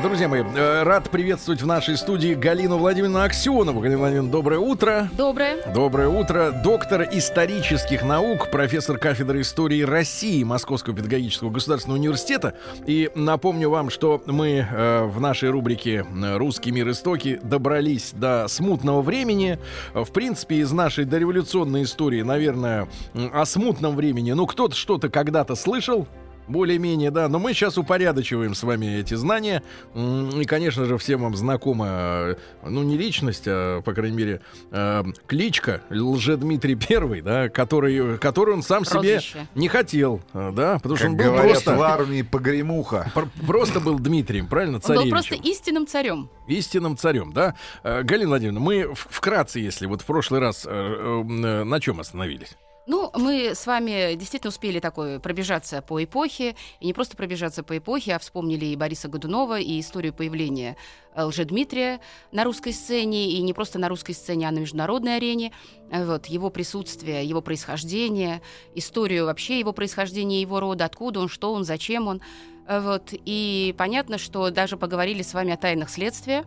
Друзья мои, э, рад приветствовать в нашей студии Галину Владимировну Аксенову. Галина Владимировна, доброе утро. Доброе. Доброе утро. Доктор исторических наук, профессор кафедры истории России Московского педагогического государственного университета. И напомню вам, что мы э, в нашей рубрике «Русский мир истоки» добрались до смутного времени. В принципе, из нашей дореволюционной истории, наверное, о смутном времени, ну, кто-то что-то когда-то слышал, более-менее, да. Но мы сейчас упорядочиваем с вами эти знания. И, конечно же, всем вам знакома, э, ну, не личность, а, по крайней мере, э, кличка Лжедмитрий Первый, да, который, который он сам Прозвище. себе не хотел, э, да, потому что Как он был говорят просто... в армии погремуха. пр- Просто был Дмитрием, правильно, Он был царевичем. просто истинным царем. Истинным царем, да. Э, Галина Владимировна, мы вкратце, если вот в прошлый раз э, э, на чем остановились? Ну, мы с вами действительно успели такое пробежаться по эпохе, и не просто пробежаться по эпохе, а вспомнили и Бориса Годунова, и историю появления э, Лжедмитрия на русской сцене, и не просто на русской сцене, а на международной арене. Э, Вот, его присутствие, его происхождение, историю вообще его происхождения, его рода, откуда он, что он, зачем он. Э, Вот, и понятно, что даже поговорили с вами о тайнах следствия,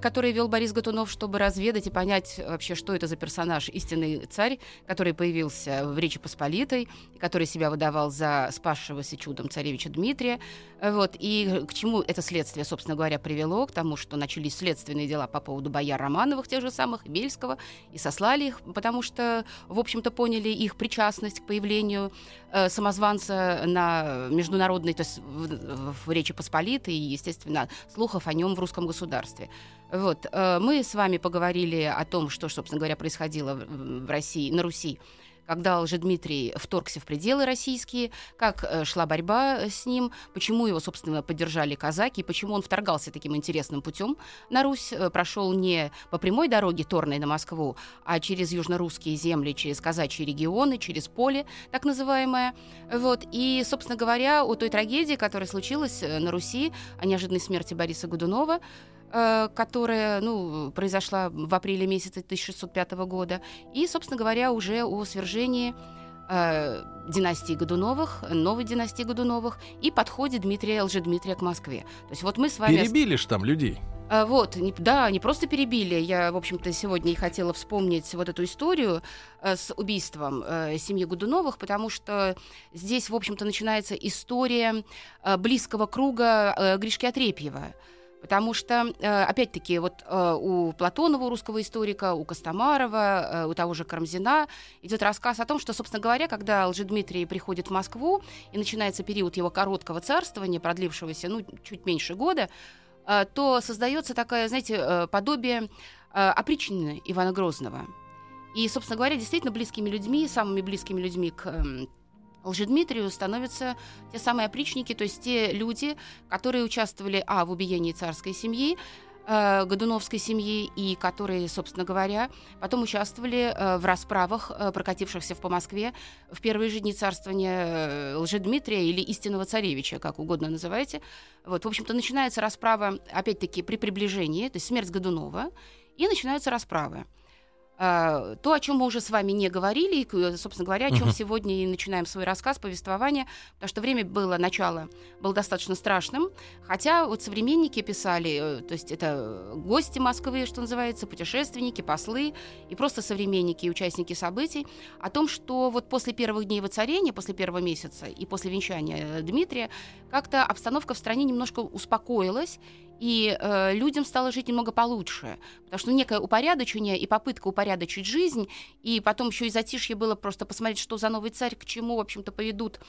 который вел Борис Готунов, чтобы разведать и понять вообще, что это за персонаж, истинный царь, который появился в Речи Посполитой, который себя выдавал за спасшегося чудом царевича Дмитрия. Э, Вот, и к чему это следствие, собственно говоря, привело? К тому, что начались следственные дела по поводу бояр Романовых, тех же самых, Бельского, и сослали их, потому что, в общем-то, поняли их причастность к появлению э, самозванца на международной, то есть в, в Речи Посполитой, и, естественно, слухов о нем в русском государстве. Вот, э, мы с вами поговорили о том, что, собственно говоря, происходило в, России, на Руси, когда Лжедмитрий вторгся в пределы российские, как э, шла борьба с ним, почему его, собственно, поддержали казаки, почему он вторгался таким интересным путем на Русь, э, прошел не по прямой дороге Торной на Москву, а через южнорусские земли, через казачьи регионы, через поле, так называемое. Вот. И, собственно говоря, о той трагедии, которая случилась э, на Руси, о неожиданной смерти Бориса Годунова, э, которая ну, произошла в апреле месяце 1605 года, и, собственно говоря, уже о свержении э, династии Годуновых, новой династии Годуновых, и подходе Дмитрия Лжедмитрия к Москве. То есть вот мы с вами... Перебили ж там людей. А, Вот, не- да, не просто перебили. Я, в общем-то, сегодня и хотела вспомнить вот эту историю э, с убийством э, семьи Годуновых, потому что здесь, в общем-то, начинается история э, близкого круга э, Гришки Отрепьева. Потому что, э, опять-таки, вот э, у Платонова, у русского историка, у Костомарова, э, у того же Карамзина идет рассказ о том, что, собственно говоря, когда Лжедмитрий приходит в Москву и начинается период его короткого царствования, продлившегося, ну, чуть меньше года, то создается такое, знаете, подобие опричнины Ивана Грозного. И, собственно говоря, действительно близкими людьми, самыми близкими людьми к Лжедмитрию становятся те самые опричники, то есть те люди, которые участвовали, а, в убиении царской семьи, э, Годуновской семьи, и которые, собственно говоря, потом участвовали э, в расправах, э, прокатившихся по Москве в первые же дни царствования Лжедмитрия или истинного царевича, как угодно называйте. Вот, в общем-то, начинается расправа, опять-таки, при приближении, то есть смерть Годунова, и начинаются расправы. А, То, о чем мы уже с вами не говорили, и, к- собственно говоря, о чем Мгм. сегодня и начинаем свой рассказ, повествование, потому что время было, начало было достаточно страшным, хотя вот современники писали, э, то есть это гости Москвы, что называется, путешественники, послы и просто современники и участники событий, о том, что вот после первых дней воцарения, после первого месяца и после венчания э, Дмитрия, как-то обстановка в стране немножко успокоилась, и э, людям стало жить немного получше. Потому что некое упорядочение и попытка упорядочить жизнь, и потом еще и затишье было просто посмотреть, что за новый царь, к чему, в общем-то, поведут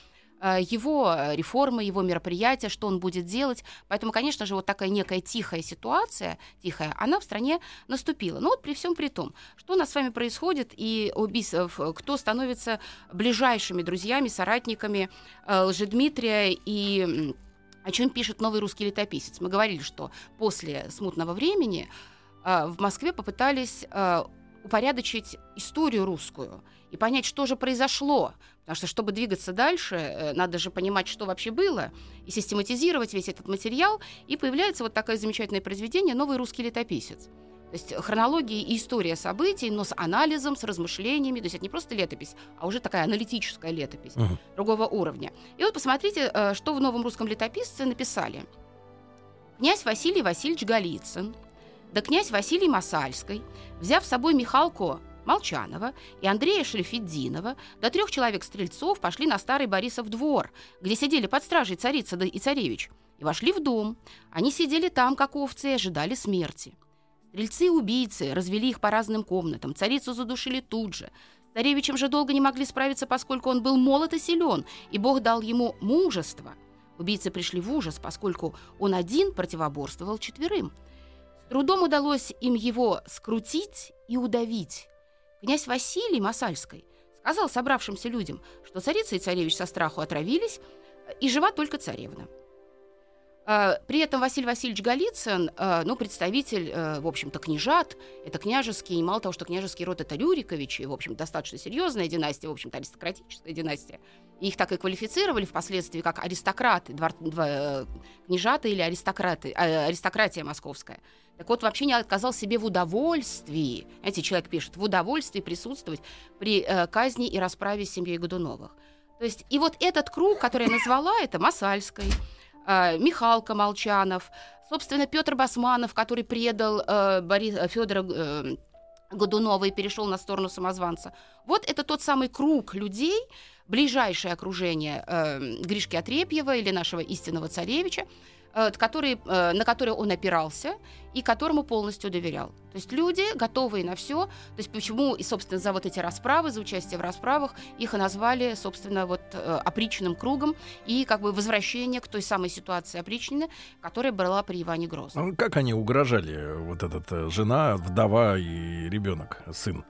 э, его э, реформы, его мероприятия, что он будет делать. Поэтому, конечно же, вот такая некая тихая ситуация, тихая, она в стране наступила. Но вот при всем при том, что у нас с вами происходит, и убийств, кто становится ближайшими друзьями, соратниками э, Лжедмитрия и о чем пишет новый русский летописец. Мы говорили, что после смутного времени э, в Москве попытались э, упорядочить историю русскую и понять, что же произошло. Потому что, чтобы двигаться дальше, э, надо же понимать, что вообще было, и систематизировать весь этот материал. И появляется вот такое замечательное произведение «Новый русский летописец». То есть хронология и история событий, но с анализом, с размышлениями. То есть это не просто летопись, а уже такая аналитическая летопись uh-huh. другого уровня. И вот посмотрите, э, что в новом русском летописце написали. Князь Василий Васильевич Голицын, да князь Василий Масальский, взяв с собой Михалко Молчанова и Андрея Шерефеддинова, до трех человек-стрельцов пошли на старый Борисов двор, где сидели под стражей царица и царевич, и вошли в дом. Они сидели там, как овцы, и ожидали смерти. Стрельцы-убийцы развели их по разным комнатам, царицу задушили тут же. Царевичем же долго не могли справиться, поскольку он был молод и силен, и Бог дал ему мужество. Убийцы пришли в ужас, поскольку он один противоборствовал четверым. С трудом удалось им его скрутить и удавить. Князь Василий Масальский сказал собравшимся людям, что царица и царевич со страху отравились, и жива только царевна. А, при этом Василий Васильевич Голицын, а, ну, представитель, э, в общем-то, княжат, это княжеский, и мало того, что княжеский род это Рюриковичи, в общем, достаточно серьезная династия, в общем-то, аристократическая династия. их так и квалифицировали впоследствии как аристократы, двор, двор, э, княжаты или аристократы, аристократия московская. Так вот, вообще не отказал себе в удовольствии, знаете, человек пишет, в удовольствии присутствовать при э, казни и расправе с семьей Годуновых. То есть, и вот этот круг, который я назвала, это Масальской, Михалка Молчанов, собственно, Петр Басманов, который предал э, э, Федора э, Годунова и перешел на сторону самозванца. Вот это тот самый круг людей, ближайшее окружение Гришки Отрепьева или нашего истинного царевича, который, э, на который он опирался и которому полностью доверял. То есть люди, готовые на все. То есть почему, и, собственно, за вот эти расправы, за участие в расправах, их и назвали, собственно, вот э, опричным кругом и как бы возвращение к той самой ситуации опричнины, которая была при Иване Грозном. А как они угрожали, вот эта жена, вдова и ребенок, сын?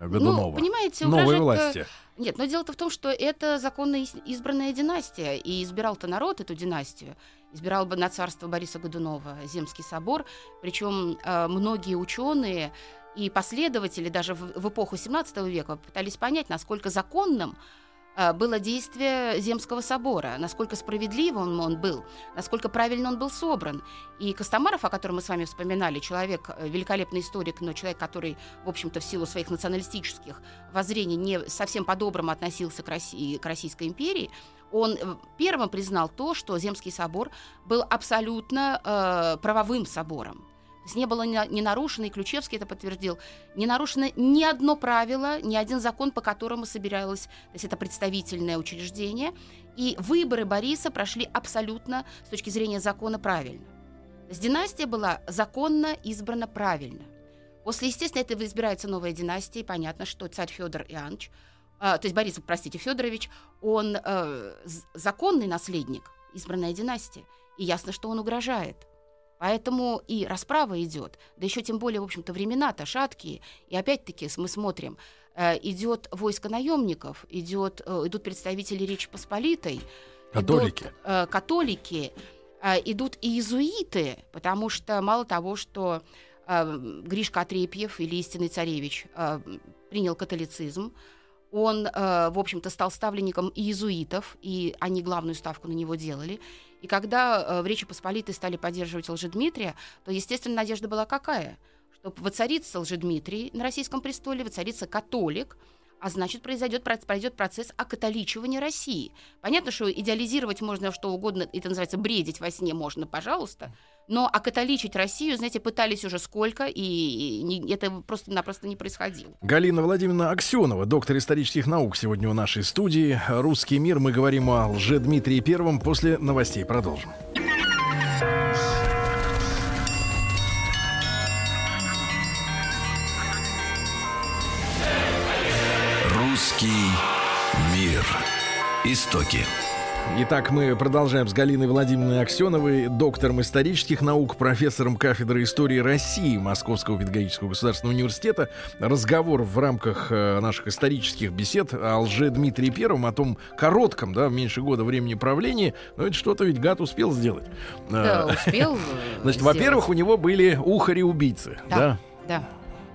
Годунова. Ну, понимаете, Новой власти. Нет, но дело-то в том, что это законно избранная династия, и избирал-то народ эту династию избирал бы на царство Бориса Годунова Земский собор. Причем э, многие ученые и последователи даже в, эпоху 17 века пытались понять, насколько законным э, было действие Земского собора, насколько справедливым он был, насколько правильно он был собран. И Костомаров, о котором мы с вами вспоминали, человек, э, великолепный историк, но человек, который, в общем-то, в силу своих националистических воззрений не совсем по-доброму относился к, России, к Российской империи, он э, первым признал то, что Земский собор был абсолютно э, правовым собором. То есть не было не, нарушено, и Ключевский это подтвердил, не нарушено ни одно правило, ни один закон, по которому собиралось, то есть это представительное учреждение, и выборы Бориса прошли абсолютно с точки зрения закона правильно. То есть династия была законно избрана правильно. После, естественно, этого избирается новая династия, и понятно, что царь Федор Иоаннович – то есть Борис, простите, Федорович, он э, законный наследник, избранная династия, и ясно, что он угрожает. Поэтому и расправа идет, да еще тем более, в общем-то, времена-то шаткие. И опять-таки мы смотрим, э, идет войско наемников, идет, э, идут представители Речи Посполитой, католики, идут, э, католики э, идут и иезуиты, потому что мало того, что э, Гришка Отрепьев или истинный царевич принял католицизм, он, э, в общем-то, стал ставленником иезуитов, и они главную ставку на него делали. И когда э, в Речи Посполитой стали поддерживать Лжедмитрия, то, естественно, надежда была какая? Чтобы воцарится Лжедмитрий на российском престоле, воцарится католик, а значит, произойдет, пройдет процесс окатоличивания России. Понятно, что идеализировать можно что угодно, это называется бредить во сне можно, пожалуйста, но окатоличить Россию, знаете, пытались уже сколько, и не, это просто-напросто не происходило. Галина Владимировна Аксенова, доктор исторических наук, сегодня у нашей студии. «Русский мир». Мы говорим о лже-Дмитрии Первом. После новостей продолжим. Русский мир. Истоки. Итак, мы продолжаем с Галиной Владимировной Аксеновой, доктором исторических наук, профессором кафедры истории России Московского педагогического государственного университета. Разговор в рамках э, наших исторических бесед о лже Дмитрии Первом, о том коротком, да, меньше года времени правления. Но это что-то ведь гад успел сделать. Да, э, успел. Значит, во-первых, у него были ухари-убийцы. Да, да.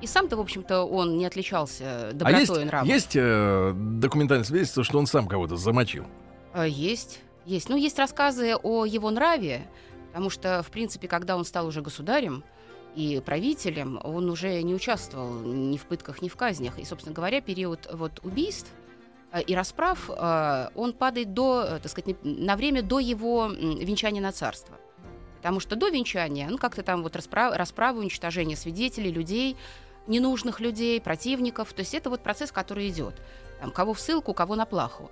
И сам-то, в общем-то, он не отличался А добротой есть, и нравом. есть э, документальное свидетельство, что он сам кого-то замочил? Э, Есть, есть. Ну, есть рассказы о его нраве, потому что, в принципе, когда он стал уже государем и правителем, он уже не участвовал ни в пытках, ни в казнях. И, собственно говоря, период вот убийств э, и расправ, э, он падает до, так сказать, на время до его венчания на царство. Потому что до венчания, ну, как-то там вот расправа, расправа уничтожение свидетелей, людей, ненужных людей, противников. То есть это вот процесс, который идет. Там, кого в ссылку, кого на плаху.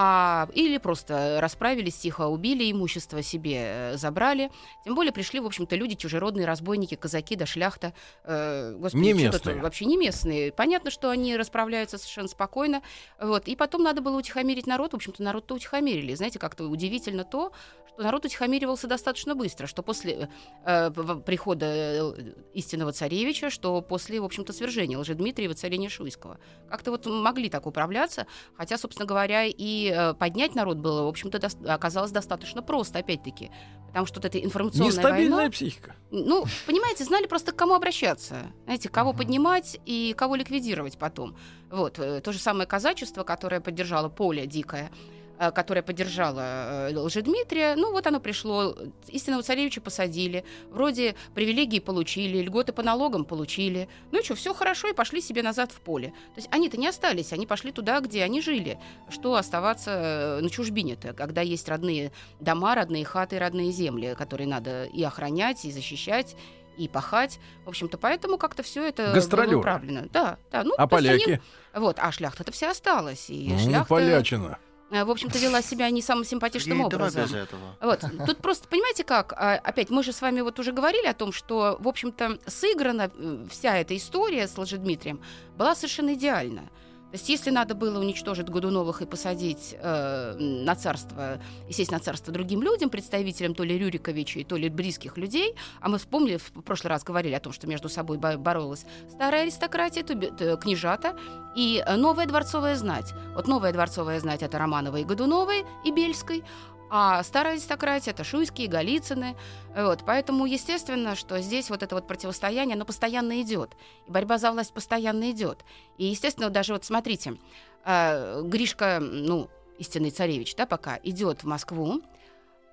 А, или просто расправились, тихо убили, имущество себе э, забрали. Тем более пришли, в общем-то, люди чужеродные, разбойники, казаки да шляхта. Э, господи, Не местные. тут вообще не местные. Понятно, что они расправляются совершенно спокойно. Вот. И потом надо было утихомирить народ. В общем-то, народ-то утихомирили. Знаете, как-то удивительно то, что народ утихомиривался достаточно быстро, что после э, в- прихода э, истинного царевича, что после, в общем-то, свержения Лжедмитрия и воцарения Шуйского. Как-то вот могли так управляться, хотя, собственно говоря, и э, поднять народ было, в общем-то, дос- оказалось достаточно просто, опять-таки. Потому что вот эта информационная Нестабильная война... психика. Ну, понимаете, знали просто к кому обращаться. Знаете, кого поднимать и кого ликвидировать потом. Вот. э, То же самое казачество, которое поддержало поле дикое, э, которое поддержало э, Лжедмитрия, ну вот оно пришло, истинного царевича посадили, вроде привилегии получили, льготы по налогам получили, ну и что, все хорошо, и пошли себе назад в поле. То есть они-то не остались, они пошли туда, где они жили. Что оставаться э, на чужбине-то, когда есть родные дома, родные хаты, родные земли, которые надо и охранять, и защищать, и пахать. В общем-то, поэтому как-то все это Гастролёры. было управлено. Да, да. Ну, А есть они- поляки? Вот, а шляхта-то вся осталась. И Ну, шляхта, полячина. Э, в общем-то, вела себя не самым симпатичным давай образом. без этого. Вот. Тут просто, понимаете как, а, опять, мы же с вами вот уже говорили о том, что, в общем-то, сыграна э, вся эта история с Лжедмитрием была совершенно идеальна. То есть, если надо было уничтожить Годуновых и посадить э, на царство, и сесть на царство другим людям, представителям то ли Рюриковичей, то ли близких людей, а мы вспомнили, в прошлый раз говорили о том, что между собой бо- боролась старая аристократия, то бе- т- княжата, и э, новая дворцовая знать. Вот новая дворцовая знать это Романовой и Годуновой, и Бельской, а старая аристократия это Шуйские, Голицыны. Вот, поэтому, естественно, что здесь вот это вот противостояние, оно постоянно идет. И борьба за власть постоянно идет. И, естественно, даже вот смотрите, э, Гришка, ну, истинный царевич, да, пока идет в Москву,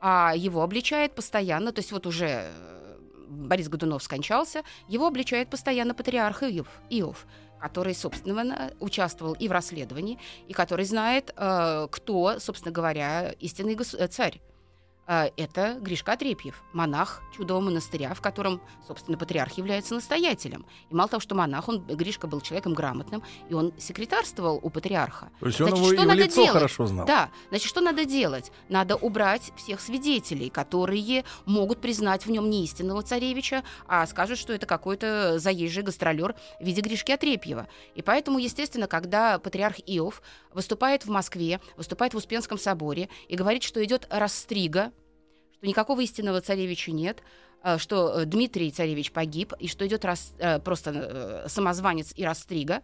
а его обличает постоянно, то есть вот уже э, Борис Годунов скончался, его обличает постоянно патриарх Иов, Иов который, собственно, участвовал и в расследовании, и который знает, э, кто, собственно говоря, истинный э, царь. Э, Это Гришка Отрепьев, монах чудового монастыря, в котором, собственно, патриарх является настоятелем. И мало того, что монах, он, Гришка был человеком грамотным, и он секретарствовал у патриарха. То есть он Значит, его и что в надо лицо делать? хорошо знал. Да, значит, что надо делать? Надо убрать всех свидетелей, которые могут признать в нем не истинного царевича, а скажут, что это какой-то заезжий гастролер в виде Гришки Отрепьева. И поэтому, естественно, когда патриарх Иов выступает в Москве, выступает в Успенском соборе и говорит, что идет расстрига, что никакого истинного царевича нет, э, что э, Дмитрий царевич погиб, и что идет рас- э, просто э, самозванец и растрига,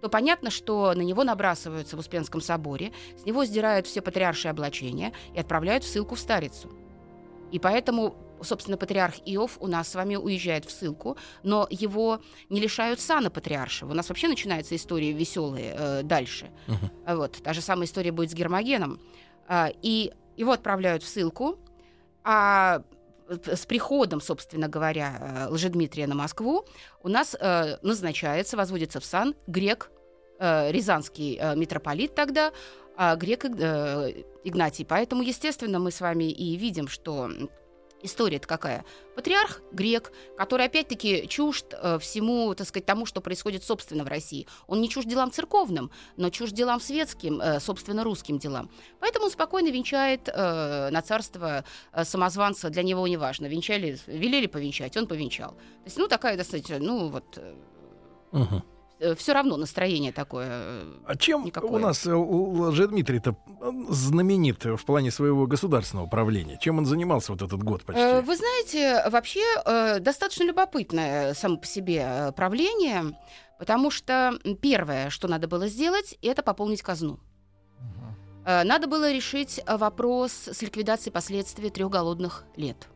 то понятно, что на него набрасываются в Успенском соборе, с него сдирают все патриаршие облачения и отправляют в ссылку в Старицу. И поэтому, собственно, патриарх Иов у нас с вами уезжает в ссылку, но его не лишают сана патриаршего. У нас вообще начинаются истории веселые э, дальше. А Вот, та же самая история будет с Гермогеном. А, и его отправляют в ссылку, а с приходом, собственно говоря, э, Лжедмитрия на Москву у нас э, назначается, возводится в сан грек, э, рязанский э, митрополит тогда, а грек э, Игнатий. Поэтому, естественно, мы с вами и видим, что история-то какая? Патриарх грек, который, опять-таки, чужд э, всему, так сказать, тому, что происходит, собственно, в России. Он не чужд делам церковным, но чужд делам светским, э, собственно, русским делам. Поэтому он спокойно венчает э, на царство самозванца, для него не важно. Венчали, велели повенчать, он повенчал. То есть, ну, такая достаточно, ну, вот, Мгм. Все равно настроение такое. э, А чем Никакое. у нас э, у Лжедмитрий-то э, знаменит в плане своего государственного правления? Чем он занимался вот этот год почти? Э, Вы знаете, вообще э, достаточно любопытное само по себе э, правление, потому что первое, что надо было сделать, это пополнить казну. Э, Надо было решить э, вопрос с ликвидацией последствий трех голодных лет.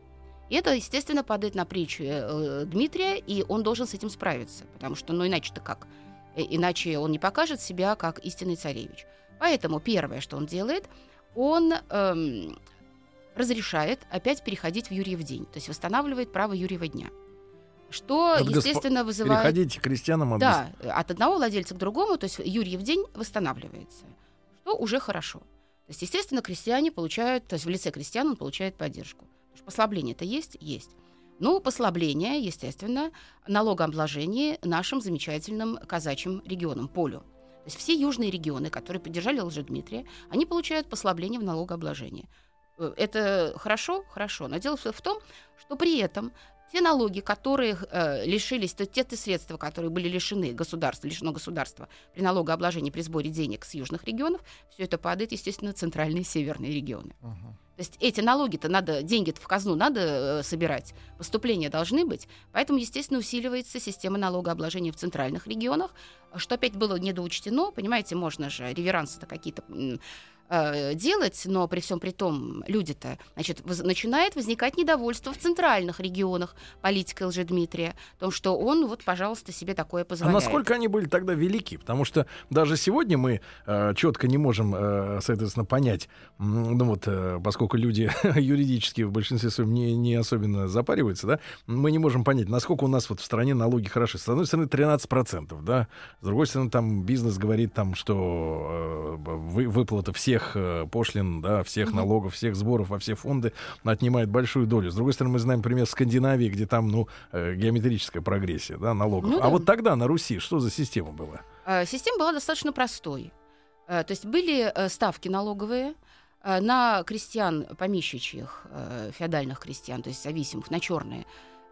И это, естественно, падает на плечи э, Дмитрия, и он должен с этим справиться, потому что, ну, иначе-то как? Э, иначе он не покажет себя как истинный царевич. Поэтому первое, что он делает, он эм, разрешает опять переходить в Юрьев день, то есть восстанавливает право Юрьева дня. Что, От естественно, вызывает... Переходите к крестьянам. Да, от одного владельца к другому, то есть Юрьев день восстанавливается, что уже хорошо. То есть, естественно, крестьяне получают, то есть в лице крестьян он получает поддержку. Послабление-то есть? Есть. Ну, послабление, естественно, налогообложение нашим замечательным казачьим регионам, полю. То есть все южные регионы, которые поддержали Лжедмитрия, они получают послабление в налогообложении. Э, Это хорошо? Хорошо. Но дело в том, что при этом те налоги, которые э, лишились, то те, те средства, которые были лишены государства, лишено государства при налогообложении, при сборе денег с южных регионов, все это падает, естественно, центральные и северные регионы. То есть эти налоги-то надо, деньги в казну надо э, собирать, поступления должны быть, поэтому, естественно, усиливается система налогообложения в центральных регионах, что опять было недоучтено, понимаете, можно же реверансы-то какие-то э, делать, но при всем при том люди-то, значит, воз- начинает возникать недовольство в центральных регионах политикой Лжедмитрия, о том, что он, вот, пожалуйста, себе такое А позволяет. насколько они были тогда велики? Потому что даже сегодня мы э, четко не можем, э, соответственно, понять, ну вот, э, поскольку люди юридически в большинстве своем не, не особенно запариваются, да, мы не можем понять, насколько у нас вот в стране налоги хороши. С одной стороны, 13%, да, с другой стороны, там бизнес говорит, там, что э, вы, выплата всех э, пошлин, да, всех Мгм. налогов, всех сборов во все фонды отнимает большую долю. С другой стороны, мы знаем пример Скандинавии, где там, ну, э, геометрическая прогрессия, да, налогов. Ну а да. вот тогда на Руси что за система была? Э, Система была достаточно простой. Э, То есть были э, ставки налоговые на крестьян помещичьих, э, феодальных крестьян, то есть зависимых, на черные.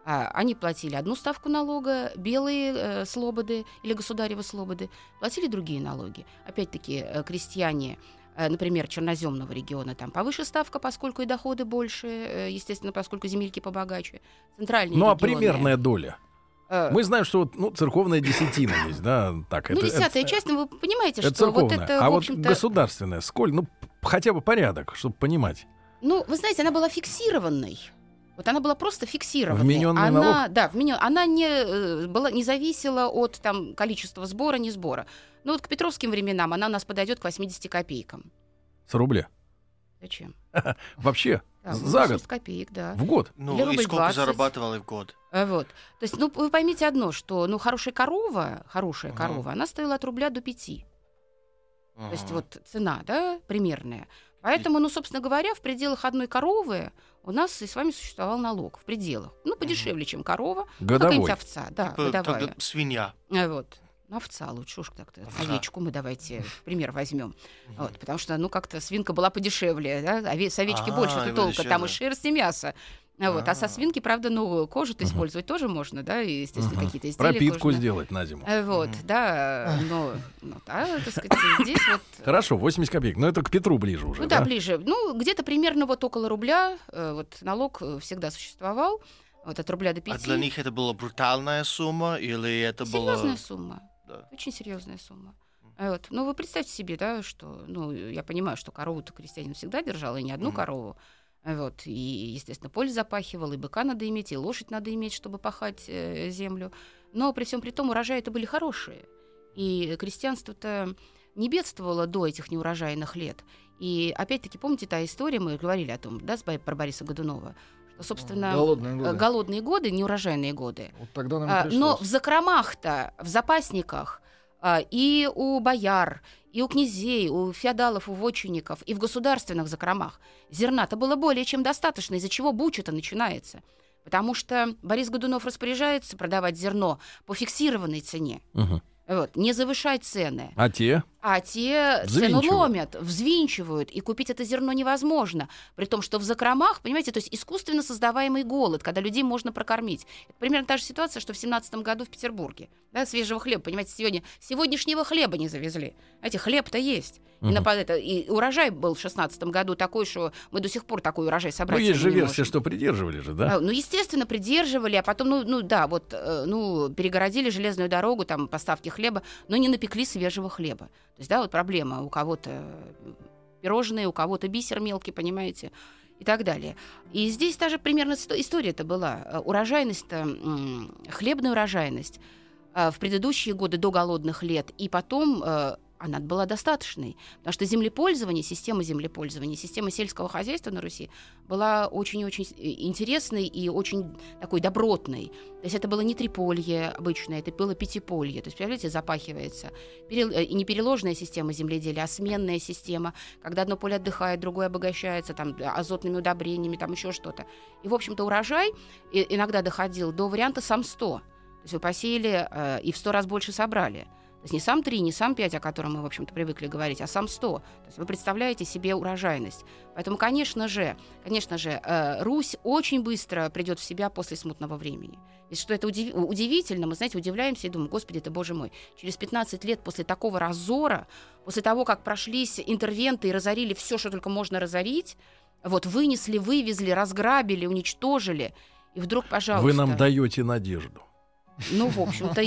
А, Они платили одну ставку налога, белые э, слободы или государевы слободы платили другие налоги. Опять-таки э, крестьяне э, например, черноземного региона, там повыше ставка, поскольку и доходы больше, э, естественно, поскольку земельки побогаче. Центральные Ну, а регионы, примерная доля? Э, Мы знаем, что вот, ну, церковная десятина есть, да, так. ну, это, десятая это- часть, ну, вы понимаете, это что вот церковная. это, а вот государственная, сколь, ну, хотя бы порядок, чтобы понимать. Ну, вы знаете, она была фиксированной. Вот она была просто фиксированной. Вменённый она, налог? Да, вменен, она не, э, была, не зависела от там, количества сбора, не сбора. Ну вот к петровским временам она у нас подойдет к 80 копейкам. С рубля. Зачем? Вообще, Да, за 80 год, копеек, да. в год. Или Ну, и рубль сколько 20. зарабатывали в год? А Вот. То есть, ну, вы поймите одно, что ну, хорошая корова, хорошая Ага. корова, она стоила от рубля до пяти. То есть Ага. вот цена, да, примерная. Поэтому, ну, собственно говоря, в пределах одной коровы у нас и с вами существовал налог. В пределах. Ну, подешевле, чем корова. Ну, Годовой. Какая-нибудь овца, да, годовая. тогда свинья. А Вот. Ну, овца лучше уж так-то. Овечку мы давайте пример возьмем. Вот, потому что, ну, как-то свинка была подешевле, да? ове- с овечки А, больше и толка, там и шерсть, и мясо. А Вот. А со А. свинки, правда, ну, кожу-то Мгм. использовать тоже можно, да, и, естественно, Мгм. какие-то изделия Пропитку кожаные. сделать на зиму. А Вот, Мгм. да, но, ну, да, так сказать, здесь вот... Хорошо, 80 копеек. Но это к Петру ближе уже, Ну да, да? ближе. Ну, где-то примерно вот около рубля э, вот налог э, всегда существовал. Вот от рубля до А пяти. для них это была брутальная сумма или это Серьезная было... сумма. Да. Очень серьезная сумма. А Вот. Ну, вы представьте себе, да, что, ну, я понимаю, что корову-то крестьянин всегда держал, и не одну Мгм. корову. А Вот. И, естественно, поле запахивал, и быка надо иметь, и лошадь надо иметь, чтобы пахать э, землю. Но при всем при том урожаи это были хорошие. И крестьянство-то не бедствовало до этих неурожайных лет. И опять-таки, помните та история, мы говорили о том, да, про Бориса Годунова, собственно, Голодные э, годы. голодные годы, неурожайные годы, Вот тогда нам а, но в закромах-то, в запасниках а, и у бояр, и у князей, у феодалов, у вотчинников, и в государственных закромах зерна-то было более чем достаточно, из-за чего буча-то начинается. Потому что Борис Годунов распоряжается продавать зерно по фиксированной цене. Мгм. Вот, не завышать цены. А те? А те цену ломят, взвинчивают, и купить это зерно невозможно. При том, что в закромах, понимаете, то есть искусственно создаваемый голод, когда людей можно прокормить. Это примерно та же ситуация, что в 17 году в Петербурге. Да, свежего хлеба, понимаете, сегодня сегодняшнего хлеба не завезли. Знаете, хлеб-то есть. И, на это- и урожай был в 16 году такой, что мы до сих пор такой урожай Ну, собрать есть же версия, можем. что придерживали же, да? А, Ну, естественно, придерживали, а потом, ну, ну да, вот, э, ну, перегородили железную дорогу, там, поставки хлеба, но не напекли свежего хлеба. То есть, да, вот проблема, у кого-то пирожные, у кого-то бисер мелкий, понимаете. и так далее. И здесь даже примерно сто- история-то была. Э, Урожайность-то, хлебная урожайность э, в предыдущие годы до голодных лет, и потом э, она была достаточной. Потому что землепользование, система землепользования, система сельского хозяйства на Руси была очень-очень и- интересной и очень такой добротной. То есть это было не триполье обычное, это было пятиполье. То есть, представляете, запахивается. Перел- э, не переложная система земледелия, а сменная система, когда одно поле отдыхает, другое обогащается там, азотными удобрениями, там еще что-то. И, в общем-то, урожай иногда доходил до варианта сам 100. То есть вы посеяли э, и в 100 раз больше собрали. То есть не сам 3, не сам 5, о котором мы, в общем-то, привыкли говорить, а сам 100. То есть вы представляете себе урожайность. Поэтому, конечно же, конечно же, э, Русь очень быстро придет в себя после смутного времени. И что это удив- удивительно, мы, знаете, удивляемся и думаем, господи, ты, боже мой, через 15 лет после такого разора, после того, как прошлись интервенты и разорили все, что только можно разорить, вот вынесли, вывезли, разграбили, уничтожили, и вдруг, пожалуйста... Вы нам даете надежду. Ну, в общем-то,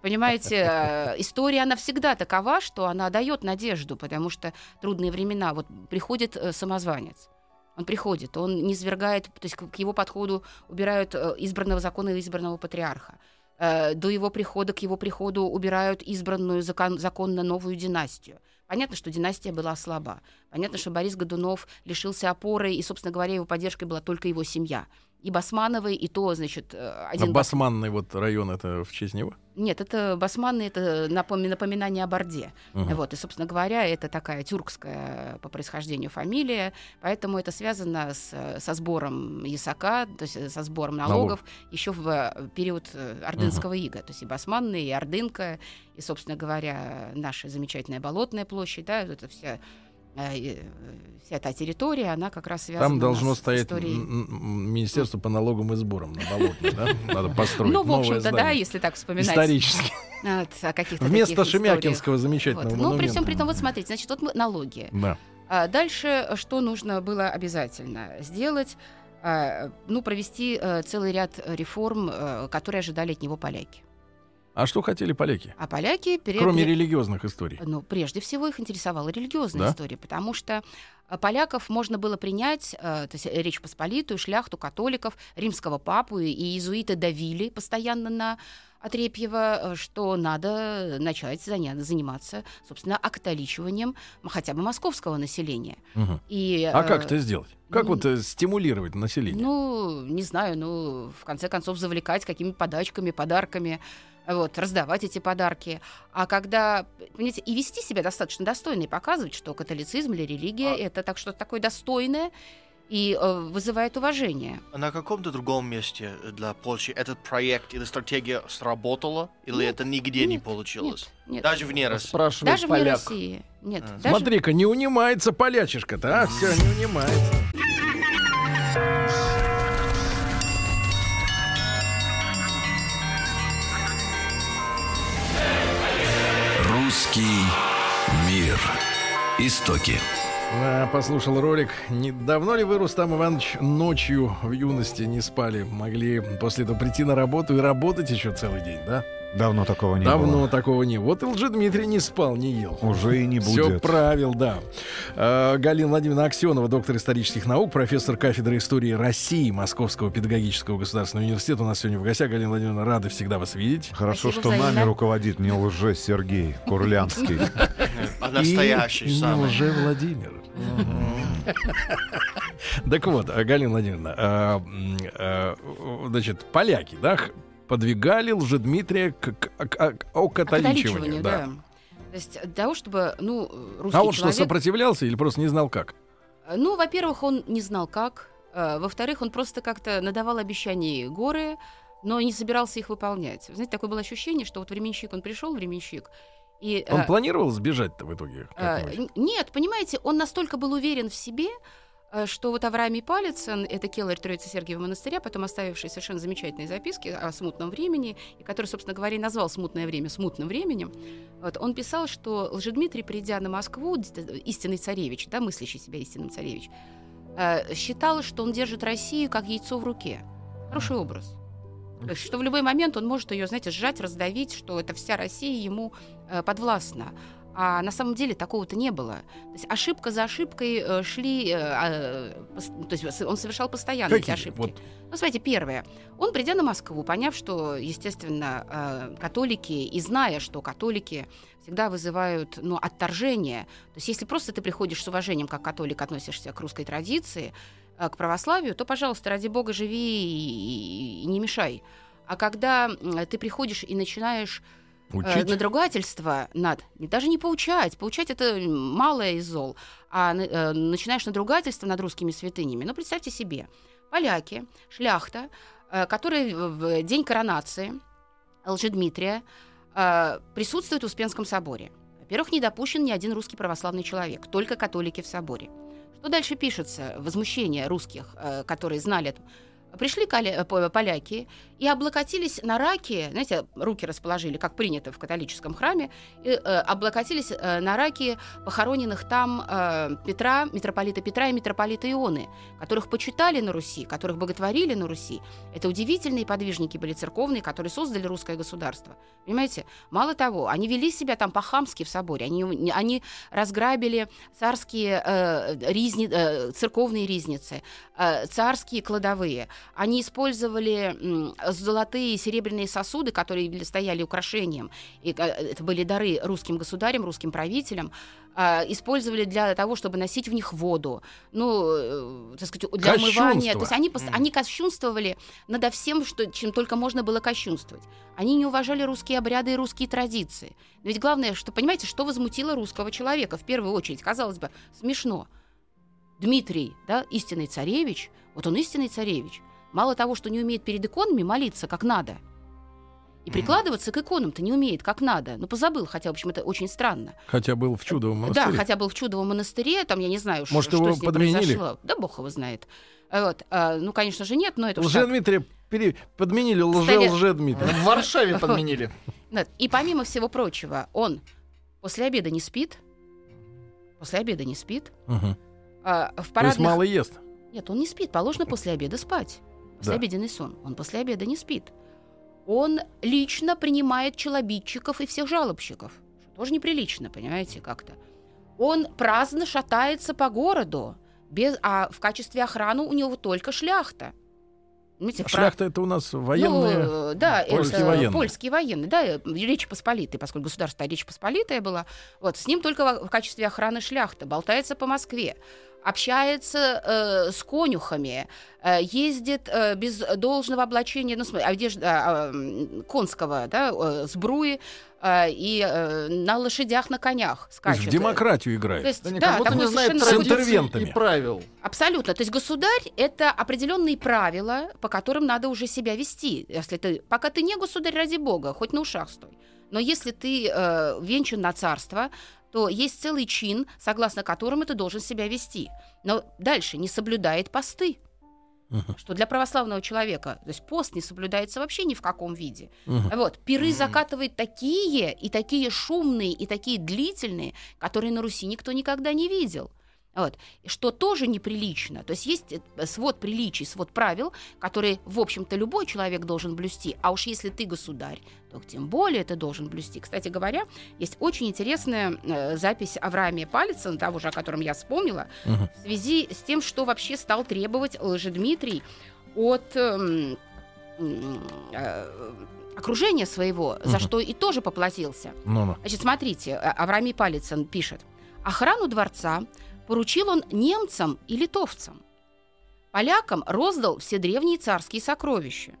понимаете, э, история, она всегда такова, что она дает надежду, потому что трудные времена. Вот приходит э, самозванец, он приходит, он не свергает, то есть к его подходу убирают э, избранного закона и избранного патриарха. До его прихода, к его приходу убирают избранную закон- законно новую династию. Понятно, что династия была слаба. Понятно, что Борис Годунов лишился опоры, и, собственно говоря, его поддержкой была только его семья. И Басмановы, и то, значит, э, А один Бас- Басманный вот район это в честь него? нет, это басманы, это напоми- напоминание о Борде. Мгм. Вот, и, собственно говоря, это такая тюркская по происхождению фамилия, поэтому это связано с, со сбором ясака, то есть э, со сбором налогов еще в э, период ордынского ига. То есть и басманны, и ордынка, и, собственно говоря, наша замечательная болотная площадь, да, это вся вся та территория, она как раз связана Там должно стоять историей. Министерство по налогам и сборам на Болотной, да? Надо построить Ну, в общем-то, да, если так вспоминать. Исторически. Вот, о каких-то Вместо. Шемякинского замечательного Вот. Ну, при всем при том, вот смотрите, значит, вот мы- налоги. Да. А дальше э, что нужно было обязательно сделать? А, Ну, провести э, целый ряд реформ, э, которые ожидали от него поляки. А что хотели поляки? А поляки... пере- Кроме религиозных историй. Ну, прежде всего их интересовала религиозная Да? история, потому что э, поляков можно было принять, э, то есть э, Речь Посполитую, шляхту, католиков, римского папу и иезуиты давили постоянно на Отрепьева, э, что надо начать заня- заниматься, собственно, окатоличиванием хотя бы московского населения. Мгм. И, А э, как это сделать? Как ну, вот э, стимулировать население? Ну, не знаю, ну, в конце концов, завлекать какими-то подачками, подарками, вот, раздавать эти подарки. А когда, понимаете, и вести себя достаточно достойно, и показывать, что католицизм или религия это так что-то такое достойное и э, вызывает уважение. А на каком-то другом месте для Польши этот проект или стратегия сработала, или Нет, это нигде не нет, получилось? Нет, Даже вне России. Спрашивает даже вне поляк. России. Нет, А. даже... Смотри-ка, не унимается полячишка-то, а? Все, не унимается. Истоки. А, Послушал ролик. Не, давно ли вы, Рустам Иванович, ночью в юности не спали? Могли после этого прийти на работу и работать еще целый день, да? Давно такого не Давно было. такого не. Вот и Лжедмитрий не спал, не ел. Уже и не Все будет. правил, да. А, Галина Владимировна Аксенова, доктор исторических наук, профессор кафедры истории России Московского педагогического государственного университета. У нас сегодня в гостях. Галина Владимировна, рады всегда вас видеть. Хорошо, Спасибо что нами взаимно. руководит не лже Сергей Курлянский. А настоящий И, самый. лже Владимир. Так вот, а, Галина Владимировна, а, м, а, значит, поляки, да, подвигали Лжедмитрия к, к, к- к окатоличиванию. Окатоличиванию, да. То есть для того, чтобы, ну, русский А он что, сопротивлялся или просто не знал как? Ну, во-первых, он не знал как. э, Во-вторых, он просто как-то надавал обещаний горы, но не собирался их выполнять. Вы Знаете, такое было ощущение, что вот временщик, он пришел, временщик, и... Он э, планировал сбежать-то в итоге? э, нет, понимаете, он настолько был уверен в себе, э, что вот Авраамий Палицын, это келлер Троицы Сергиева монастыря, потом оставивший совершенно замечательные записки о смутном времени, и который, собственно говоря, и назвал смутное время смутным временем, вот, он писал, что Лжедмитрий, придя на Москву, истинный царевич, да, мыслящий себя истинным царевич, э, считал, что он держит Россию как яйцо в руке. Хороший образ. То есть, что в любой момент он может ее, знаете, сжать, раздавить, что это вся Россия ему э, подвластна. А на самом деле такого-то не было. То есть ошибка за ошибкой э, шли, э, пос- то есть он совершал постоянно эти Какие? ошибки. Вот. Ну, смотрите, первое. Он, придя на Москву, поняв, что, естественно, э, католики, и зная, что католики всегда вызывают ну, отторжение, то есть если просто ты приходишь с уважением, как католик, относишься к русской традиции, к православию, то, пожалуйста, ради бога, живи и, не мешай. А когда ты приходишь и начинаешь э, Учить. надругательство над... Даже не поучать. Поучать это малое из зол. А э, начинаешь надругательство над русскими святынями. Ну, представьте себе. Поляки, шляхта, э, которые в в день коронации Лжедмитрия э, присутствуют в Успенском соборе. Во-первых, не допущен ни один русский православный человек, только католики в соборе. Что дальше пишется? Возмущение русских, э, которые знали. Пришли э, по- поляки и облокотились на раки, знаете, руки расположили, как принято в католическом храме, и, э, облокотились э, на раки похороненных там э, Петра, митрополита Петра и митрополита Ионы, которых почитали на Руси, которых боготворили на Руси. Это удивительные подвижники были церковные, которые создали русское государство. Понимаете? Мало того, они вели себя там по-хамски в соборе, они, они разграбили царские э, ризни, э, церковные ризницы, э, царские кладовые. Они использовали золотые и серебряные сосуды, которые стояли украшением. И, э, это были дары русским государям, русским правителям. э, использовали для того, чтобы носить в них воду. Ну, э, так сказать, для умывания. То есть они, Мгм. они кощунствовали надо всем, что, чем только можно было кощунствовать. Они не уважали русские обряды и русские традиции. Но ведь главное, что, понимаете, что возмутило русского человека в первую очередь? Казалось бы, смешно. Дмитрий, да, истинный царевич, вот он истинный царевич. Мало того, что не умеет перед иконами молиться как надо, и прикладываться к иконам-то не умеет как надо. Ну, позабыл, хотя, в общем, это очень странно. Хотя был в чудовом монастыре. Да, хотя был в чудовом монастыре, там, я не знаю, Может, что его с ним подменили? произошло. Да бог его знает. Вот. а, ну, конечно же, нет, но это уж так. Лже-Дмитрия пере- подменили Кстати, лже-лже-Дмитрия. В Варшаве подменили. И помимо всего прочего, он после обеда не спит. После обеда не спит. Мгм. А, в То есть парадных... мало ест. Нет, он не спит. Положено после обеда спать. После Да. обеденный сон. Он после обеда не спит. Он лично принимает челобитчиков и всех жалобщиков. Тоже неприлично, понимаете, как-то. Он праздно шатается по городу, без, а в качестве охраны у него только шляхта. В пра- Шляхта это у нас военные. ну, э, да, польские это военные. польские военные, да, э, Речь Посполитой, поскольку государство Речь Посполитая была. Вот, с ним только в качестве охраны шляхта, болтается по Москве, общается э, с конюхами, э, ездит э, без должного облачения, ну, смотри, одежда м, конского, да, э, сбруи э, и э, на лошадях, на конях То есть скачет. в демократию играет. То есть, Да, да, не, как знает С интервентами. и правил. Абсолютно. То есть государь это определенные правила, по которым надо уже себя вести. Если ты, пока ты не государь, ради бога, хоть на ушах стой. Но если ты э, венчан на царство, то есть целый чин, согласно которому ты должен себя вести. Но дальше не соблюдает посты. Мгм. Что для православного человека, то есть пост не соблюдается вообще ни в каком виде. Мгм. Вот, пиры Мгм. закатывает такие, и такие шумные, и такие длительные, которые на Руси никто никогда не видел. Вот. Что тоже неприлично. То есть есть э, свод приличий, свод правил, которые, в общем-то, любой человек должен блюсти. А уж если ты государь, то тем более ты должен блюсти. Кстати говоря, есть очень интересная э, запись Авраамия Палица, того же, о котором я вспомнила, Мгм. в связи с тем, что вообще стал требовать Лжедмитрий от м, э, окружения своего, за Мгм. что и тоже поплатился. Ну-ну. Значит, смотрите, А- Авраамий Палицын пишет. Охрану дворца поручил он немцам и литовцам. Полякам роздал все древние царские сокровища.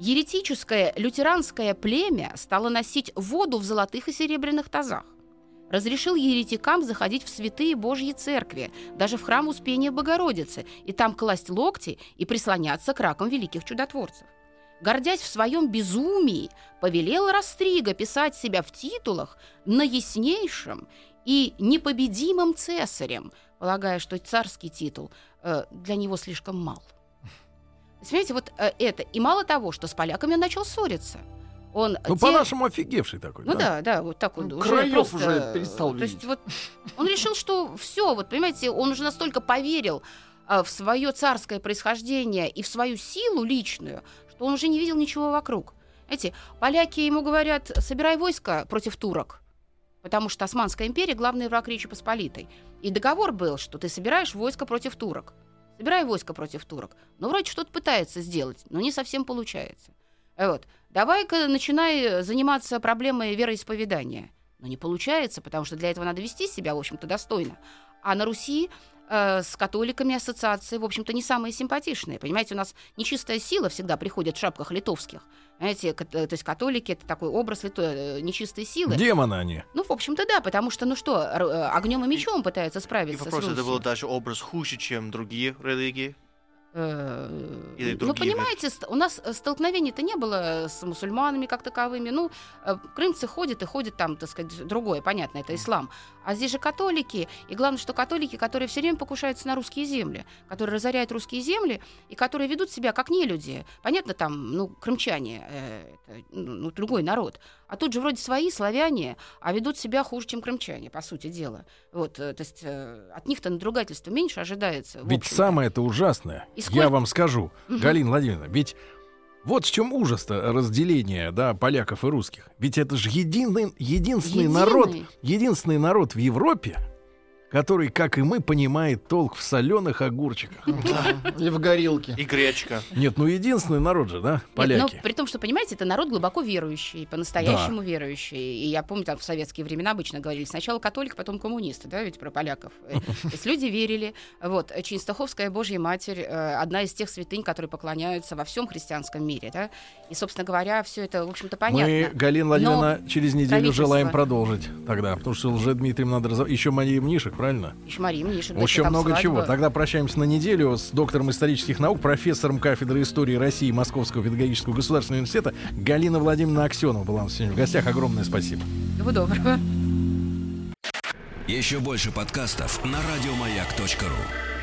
Еретическое лютеранское племя стало носить воду в золотых и серебряных тазах. Разрешил еретикам заходить в святые Божьи церкви, даже в храм Успения Богородицы, и там класть локти и прислоняться к ракам великих чудотворцев. Гордясь в своем безумии, повелел Растрига писать себя в титулах на яснейшем и непобедимым цесарем, полагая, что царский титул э, для него слишком мал. Понимаете, вот э, это. И мало того, что с поляками он начал ссориться. Он Ну, те- по-нашему офигевший такой. ну да, да, вот так вот. Ну, уже краёв просто, уже перестал То есть видеть. вот он решил, что все, вот понимаете, он уже настолько поверил а, в свое царское происхождение и в свою силу личную, что он уже не видел ничего вокруг. Знаете, поляки ему говорят, собирай войско против турок. Потому что Османская империя — главный враг Речи Посполитой. И договор был, что ты собираешь войско против турок. Собирай войско против турок. Но вроде что-то пытается сделать, но не совсем получается. Вот. Давай-ка начинай заниматься проблемой вероисповедания. Но не получается, потому что для этого надо вести себя, в общем-то, достойно. А на Руси э, с католиками ассоциации, в общем-то, не самые симпатичные. Понимаете, у нас нечистая сила всегда приходит в шапках литовских. Знаете, кат- э, то есть католики — это такой образ лито- э, нечистой силы. Демоны они. Ну, в общем-то, да, потому что, ну что, р- э, огнем и мечом пытаются И справиться вопрос, с это был даже образ хуже, чем другие религии. Э, Или Ну, понимаете, у нас э, столкновений-то не было с мусульманами как таковыми. Ну, э, крымцы ходят и ходят там, так сказать, другое, понятно, это ислам. А здесь же католики, и главное, что католики, которые все время покушаются на русские земли, которые разоряют русские земли, и которые ведут себя как нелюди. Понятно, там, ну, крымчане, э, это, ну, другой народ. А тут же вроде свои, славяне, а ведут себя хуже, чем крымчане, по сути дела. Вот, э, то есть э, от них-то надругательства меньше ожидается. Ведь самое это ужасное, И я сколько- вам скажу, Мгм. Галина Владимировна, ведь вот в чем ужас-то разделения, да, поляков и русских. Ведь это же единый, единственный Единый. народ, единственный народ в Европе, который, как и мы, понимает толк в соленых огурчиках. И в горилке. И гречка. Нет, ну единственный народ же, да, Нет, поляки. но при том, что, понимаете, это народ глубоко верующий, по-настоящему верующий. И я помню, там в советские времена обычно говорили сначала католик, потом коммунисты, да, ведь про поляков. Э, То есть люди верили. Вот, э, Ченстаховская Божья Матерь, э, одна из тех святынь, которые поклоняются во всем христианском мире, да. И, собственно говоря, все это, в общем-то, понятно. Мы, Галина Владимировна, через неделю правительство- желаем продолжить тогда, потому что лже Дмитрием надо разобрать. Еще Мария Мнишек, правильно? Еще Мария Мнишек, Еще там много свадьба. чего. Тогда прощаемся на неделю с доктором исторических наук, профессором кафедры истории России Московского педагогического государственного университета Галина Владимировна Аксенова была у нас сегодня в гостях. Огромное спасибо. Всего доброго. Еще больше подкастов на радиомаяк.ру.